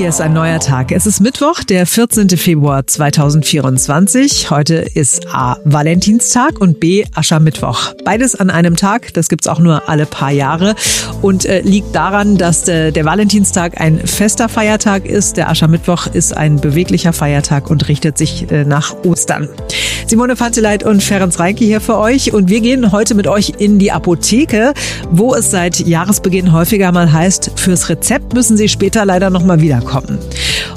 hier ist ein neuer Tag. Es ist Mittwoch, der 14. Februar 2024. Heute ist A. Valentinstag und B. Aschermittwoch. Beides an einem Tag, das gibt's auch nur alle paar Jahre und äh, liegt daran, dass äh, der Valentinstag ein fester Feiertag ist. Der Aschermittwoch ist ein beweglicher Feiertag und richtet sich äh, nach Ostern. Simone Fatzeleit und Ferenc Reinke hier für euch und wir gehen heute mit euch in die Apotheke, wo es seit Jahresbeginn häufiger mal heißt, fürs Rezept müssen Sie später leider noch mal wiederkommen.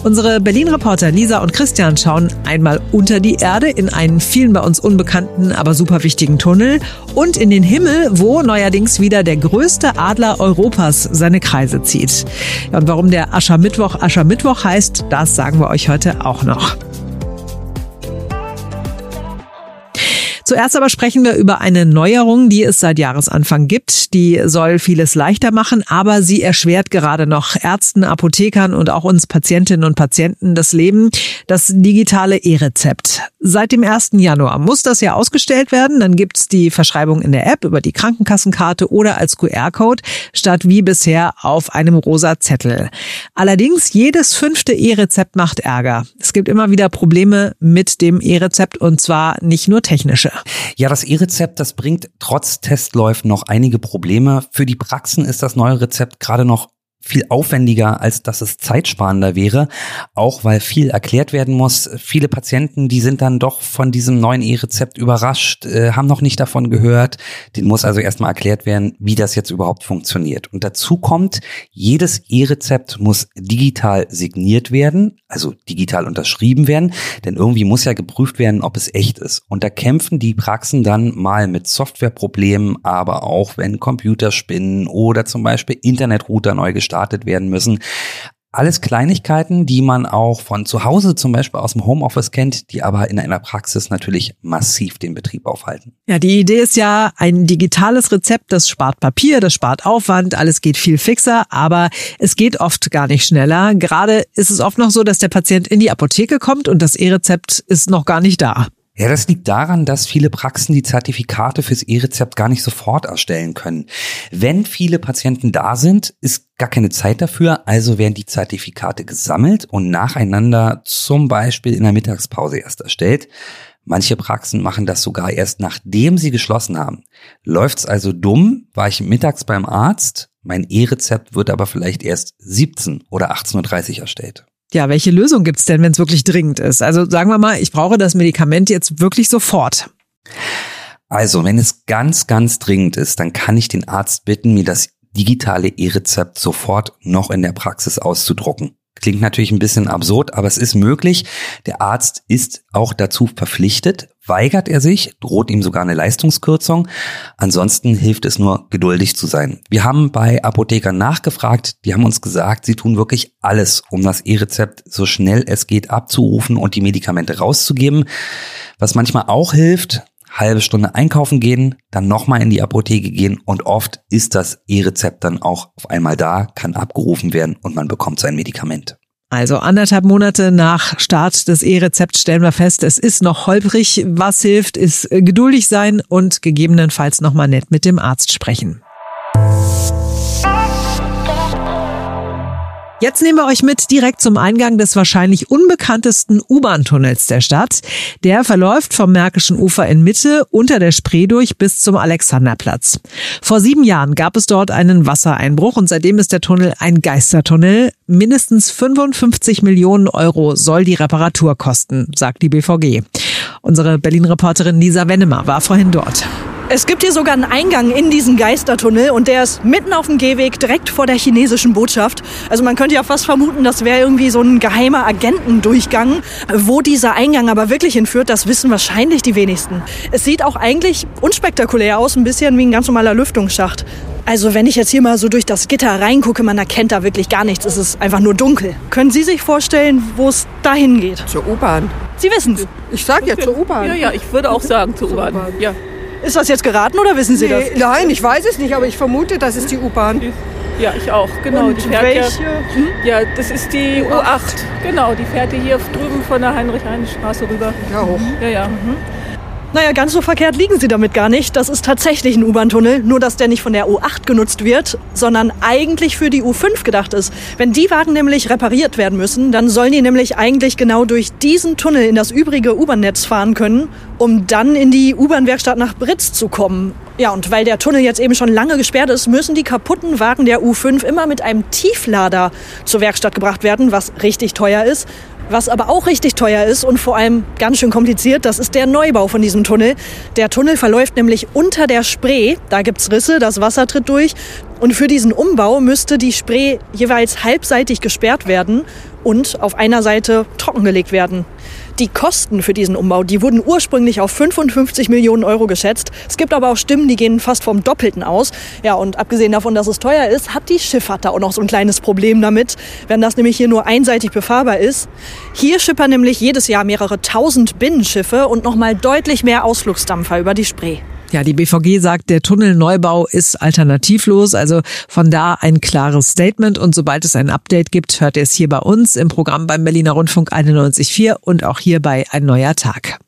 Unsere Berlin-Reporter Lisa und Christian schauen einmal unter die Erde in einen vielen bei uns unbekannten, aber super wichtigen Tunnel und in den Himmel, wo neuerdings wieder der größte Adler Europas seine Kreise zieht. Und warum der Aschermittwoch Aschermittwoch heißt, das sagen wir euch heute auch noch. Zuerst aber sprechen wir über eine Neuerung, die es seit Jahresanfang gibt. Die soll vieles leichter machen, aber sie erschwert gerade noch Ärzten, Apothekern und auch uns Patientinnen und Patienten das Leben. Das digitale E-Rezept. Seit dem 1. Januar muss das ja ausgestellt werden. Dann gibt's die Verschreibung in der App über die Krankenkassenkarte oder als QR-Code statt wie bisher auf einem rosa Zettel. Allerdings jedes fünfte E-Rezept macht Ärger. Es gibt immer wieder Probleme mit dem E-Rezept und zwar nicht nur technische. Ja, das E-Rezept, das bringt trotz Testläufen noch einige Probleme. Für die Praxen ist das neue Rezept gerade noch viel aufwendiger, als dass es zeitsparender wäre, auch weil viel erklärt werden muss. Viele Patienten, die sind dann doch von diesem neuen E-Rezept überrascht, äh, haben noch nicht davon gehört. Den muss also erstmal erklärt werden, wie das jetzt überhaupt funktioniert. Und dazu kommt, jedes E-Rezept muss digital signiert werden, also digital unterschrieben werden, denn irgendwie muss ja geprüft werden, ob es echt ist. Und da kämpfen die Praxen dann mal mit Softwareproblemen, aber auch wenn Computer spinnen oder zum Beispiel Internetrouter neu gestartet gestartet werden müssen. Alles Kleinigkeiten, die man auch von zu Hause zum Beispiel aus dem Homeoffice kennt, die aber in einer Praxis natürlich massiv den Betrieb aufhalten. Ja, die Idee ist ja ein digitales Rezept, das spart Papier, das spart Aufwand, alles geht viel fixer, aber es geht oft gar nicht schneller. Gerade ist es oft noch so, dass der Patient in die Apotheke kommt und das E-Rezept ist noch gar nicht da. Ja, das liegt daran, dass viele Praxen die Zertifikate fürs E-Rezept gar nicht sofort erstellen können. Wenn viele Patienten da sind, ist gar keine Zeit dafür, also werden die Zertifikate gesammelt und nacheinander zum Beispiel in der Mittagspause erst erstellt. Manche Praxen machen das sogar erst nachdem sie geschlossen haben. Läuft's also dumm, war ich mittags beim Arzt, mein E-Rezept wird aber vielleicht erst 17 oder 18.30 Uhr erstellt. Ja, welche Lösung gibt's denn, wenn es wirklich dringend ist? Also sagen wir mal, ich brauche das Medikament jetzt wirklich sofort. Also, wenn es ganz, ganz dringend ist, dann kann ich den Arzt bitten, mir das digitale E-Rezept sofort noch in der Praxis auszudrucken. Klingt natürlich ein bisschen absurd, aber es ist möglich. Der Arzt ist auch dazu verpflichtet. Weigert er sich, droht ihm sogar eine Leistungskürzung. Ansonsten hilft es nur, geduldig zu sein. Wir haben bei Apothekern nachgefragt. Die haben uns gesagt, sie tun wirklich alles, um das E-Rezept so schnell es geht abzurufen und die Medikamente rauszugeben. Was manchmal auch hilft, halbe Stunde einkaufen gehen, dann nochmal in die Apotheke gehen und oft ist das E-Rezept dann auch auf einmal da, kann abgerufen werden und man bekommt sein Medikament. Also anderthalb Monate nach Start des E-Rezepts stellen wir fest, es ist noch holprig. Was hilft, ist geduldig sein und gegebenenfalls nochmal nett mit dem Arzt sprechen. Jetzt nehmen wir euch mit direkt zum Eingang des wahrscheinlich unbekanntesten U-Bahn-Tunnels der Stadt. Der verläuft vom Märkischen Ufer in Mitte unter der Spree durch bis zum Alexanderplatz. Vor sieben Jahren gab es dort einen Wassereinbruch und seitdem ist der Tunnel ein Geistertunnel. Mindestens 55 Millionen Euro soll die Reparatur kosten, sagt die BVG. Unsere Berlin-Reporterin Lisa Wennemer war vorhin dort. Es gibt hier sogar einen Eingang in diesen Geistertunnel und der ist mitten auf dem Gehweg direkt vor der chinesischen Botschaft. Also man könnte ja fast vermuten, das wäre irgendwie so ein geheimer Agentendurchgang. Wo dieser Eingang aber wirklich hinführt, das wissen wahrscheinlich die wenigsten. Es sieht auch eigentlich unspektakulär aus, ein bisschen wie ein ganz normaler Lüftungsschacht. Also wenn ich jetzt hier mal so durch das Gitter reingucke, man erkennt da wirklich gar nichts. Es ist einfach nur dunkel. Können Sie sich vorstellen, wo es dahin geht? Zur U-Bahn. Sie wissen es. Ich sag ja zur U-Bahn. Ja, ja, ich würde auch sagen zur U-Bahn. Ja. Ist das jetzt geraten oder wissen Sie das? Nee, nein, ich weiß es nicht, aber ich vermute, das ist die U-Bahn. Ja, ich auch, genau. Und die fährt welche? Ja, ja, das ist die U8. Genau, die fährt hier drüben von der Heinrich-Heine-Straße rüber. Ja, hoch. Ja, ja. Naja, ganz so verkehrt liegen sie damit gar nicht. Das ist tatsächlich ein U-Bahn-Tunnel, nur dass der nicht von der U8 genutzt wird, sondern eigentlich für die U5 gedacht ist. Wenn die Wagen nämlich repariert werden müssen, dann sollen die nämlich eigentlich genau durch diesen Tunnel in das übrige U-Bahn-Netz fahren können, um dann in die U-Bahn-Werkstatt nach Britz zu kommen. Ja, und weil der Tunnel jetzt eben schon lange gesperrt ist, müssen die kaputten Wagen der U5 immer mit einem Tieflader zur Werkstatt gebracht werden, was richtig teuer ist. Was aber auch richtig teuer ist und vor allem ganz schön kompliziert, das ist der Neubau von diesem Tunnel. Der Tunnel verläuft nämlich unter der Spree. Da gibt's Risse, das Wasser tritt durch. Und für diesen Umbau müsste die Spree jeweils halbseitig gesperrt werden und auf einer Seite trockengelegt werden. Die Kosten für diesen Umbau, die wurden ursprünglich auf 55 Millionen Euro geschätzt. Es gibt aber auch Stimmen, die gehen fast vom Doppelten aus. Ja, und abgesehen davon, dass es teuer ist, hat die Schifffahrt da auch noch so ein kleines Problem damit, wenn das nämlich hier nur einseitig befahrbar ist. Hier schippern nämlich jedes Jahr mehrere tausend Binnenschiffe und nochmal deutlich mehr Ausflugsdampfer über die Spree. Ja, die BVG sagt, der Tunnelneubau ist alternativlos. Also von da ein klares Statement. Und sobald es ein Update gibt, hört ihr es hier bei uns im Programm beim Berliner Rundfunk 91.4 und auch hier bei Ein neuer Tag.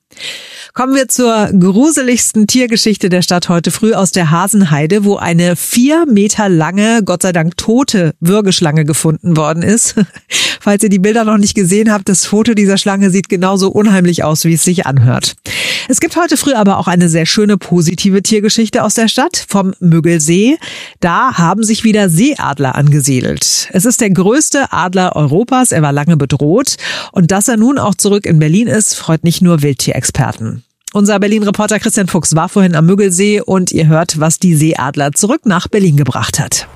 Kommen wir zur gruseligsten Tiergeschichte der Stadt heute früh aus der Hasenheide, wo eine vier Meter lange, Gott sei Dank tote Würgeschlange gefunden worden ist. Falls ihr die Bilder noch nicht gesehen habt, das Foto dieser Schlange sieht genauso unheimlich aus, wie es sich anhört. Es gibt heute früh aber auch eine sehr schöne positive Tiergeschichte aus der Stadt vom Müggelsee. Da haben sich wieder Seeadler angesiedelt. Es ist der größte Adler Europas. Er war lange bedroht. Und dass er nun auch zurück in Berlin ist, freut nicht nur Wildtierexperten. Unser Berlin-Reporter Christian Fuchs war vorhin am Müggelsee und ihr hört, was die Seeadler zurück nach Berlin gebracht hat.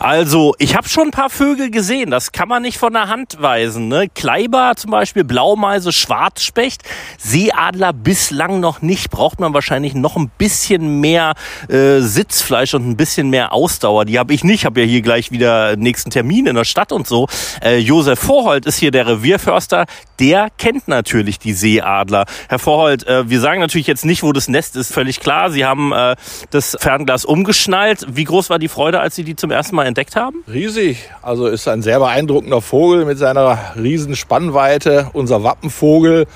Also, ich habe schon ein paar Vögel gesehen, das kann man nicht von der Hand weisen. Ne? Kleiber zum Beispiel, Blaumeise, Schwarzspecht, Seeadler bislang noch nicht. Braucht man wahrscheinlich noch ein bisschen mehr äh, Sitzfleisch und ein bisschen mehr Ausdauer. Die habe ich nicht, habe ja hier gleich wieder nächsten Termin in der Stadt und so. Äh, Josef Vorhold ist hier der Revierförster, der kennt natürlich die Seeadler. Herr Vorhold, äh, wir sagen natürlich jetzt nicht, wo das Nest ist, völlig klar. Sie haben äh, das Fernglas umgeschnallt. Wie groß war die Freude, als Sie die zum ersten Mal entdeckt haben? Riesig. Also ist ein sehr beeindruckender Vogel mit seiner riesen Spannweite, unser Wappenvogel.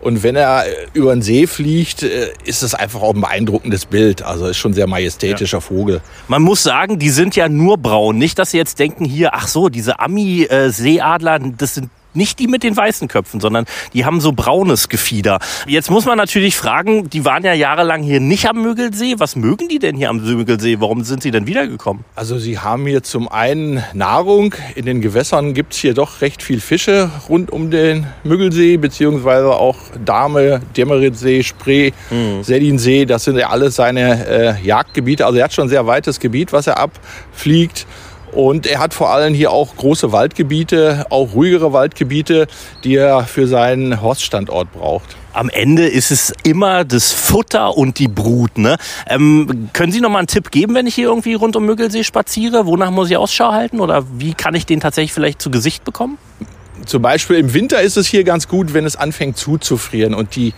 Und wenn er über den See fliegt, äh, ist es einfach auch ein beeindruckendes Bild. Also ist schon ein sehr majestätischer ja. Vogel. Man muss sagen, die sind ja nur braun. Nicht, dass Sie jetzt denken, hier, ach so, diese Ami-Seeadler, das sind nicht die mit den weißen Köpfen, sondern die haben so braunes Gefieder. Jetzt muss man natürlich fragen, die waren ja jahrelang hier nicht am Mögelsee. Was mögen die denn hier am Mögelsee? Warum sind sie denn wiedergekommen? Also sie haben hier zum einen Nahrung. In den Gewässern gibt es hier doch recht viel Fische rund um den Müggelsee, beziehungsweise auch Dahme, Demmeritzsee, Spree, mhm. Sellinsee. Das sind ja alles seine äh, Jagdgebiete. Also er hat schon ein sehr weites Gebiet, was er abfliegt. Und er hat vor allem hier auch große Waldgebiete, auch ruhigere Waldgebiete, die er für seinen Horststandort braucht. Am Ende ist es immer das Futter und die Brut. Ne? Ähm, können Sie noch mal einen Tipp geben, wenn ich hier irgendwie rund um Müggelsee spaziere? Wonach muss ich Ausschau halten? Oder wie kann ich den tatsächlich vielleicht zu Gesicht bekommen? Zum Beispiel im Winter ist es hier ganz gut, wenn es anfängt zuzufrieren und die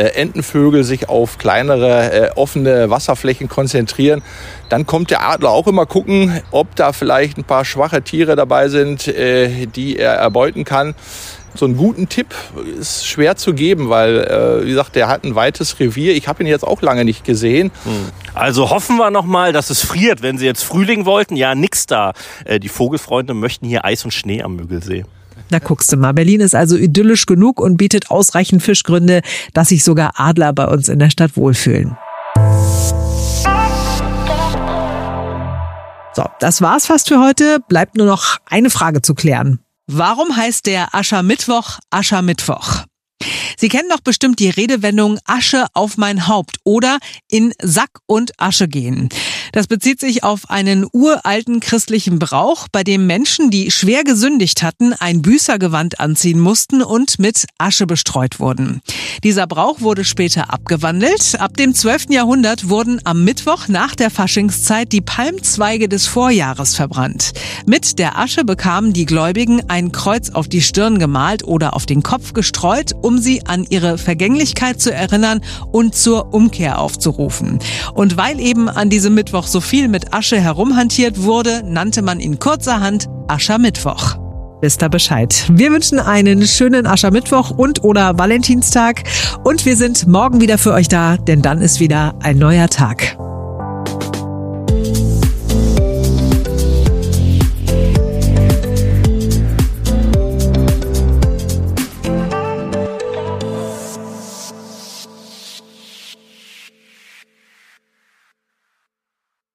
Entenvögel sich auf kleinere äh, offene Wasserflächen konzentrieren. Dann kommt der Adler auch immer gucken, ob da vielleicht ein paar schwache Tiere dabei sind, äh, die er erbeuten kann. So einen guten Tipp ist schwer zu geben, weil, äh, wie gesagt, der hat ein weites Revier. Ich habe ihn jetzt auch lange nicht gesehen. Hm. Also hoffen wir noch mal, dass es friert. Wenn Sie jetzt Frühling wollten, ja, nix da. Äh, die Vogelfreunde möchten hier Eis und Schnee am Müggelsee. Na guckst du mal, Berlin ist also idyllisch genug und bietet ausreichend Fischgründe, dass sich sogar Adler bei uns in der Stadt wohlfühlen. So, das war's fast für heute. Bleibt nur noch eine Frage zu klären. Warum heißt der Aschermittwoch Aschermittwoch? Sie kennen doch bestimmt die Redewendung Asche auf mein Haupt oder in Sack und Asche gehen. Das bezieht sich auf einen uralten christlichen Brauch, bei dem Menschen, die schwer gesündigt hatten, ein Büßergewand anziehen mussten und mit Asche bestreut wurden. Dieser Brauch wurde später abgewandelt. Ab dem 12. Jahrhundert wurden am Mittwoch nach der Faschingszeit die Palmzweige des Vorjahres verbrannt. Mit der Asche bekamen die Gläubigen ein Kreuz auf die Stirn gemalt oder auf den Kopf gestreut, um sie an ihre Vergänglichkeit zu erinnern und zur Umkehr aufzurufen. Und weil eben an diesem Mittwoch Mittwoch so viel mit Asche herumhantiert wurde, nannte man ihn kurzerhand Aschermittwoch. wisst ihr Bescheid. Wir wünschen einen schönen Aschermittwoch und oder Valentinstag und wir sind morgen wieder für euch da, denn dann ist wieder ein neuer Tag.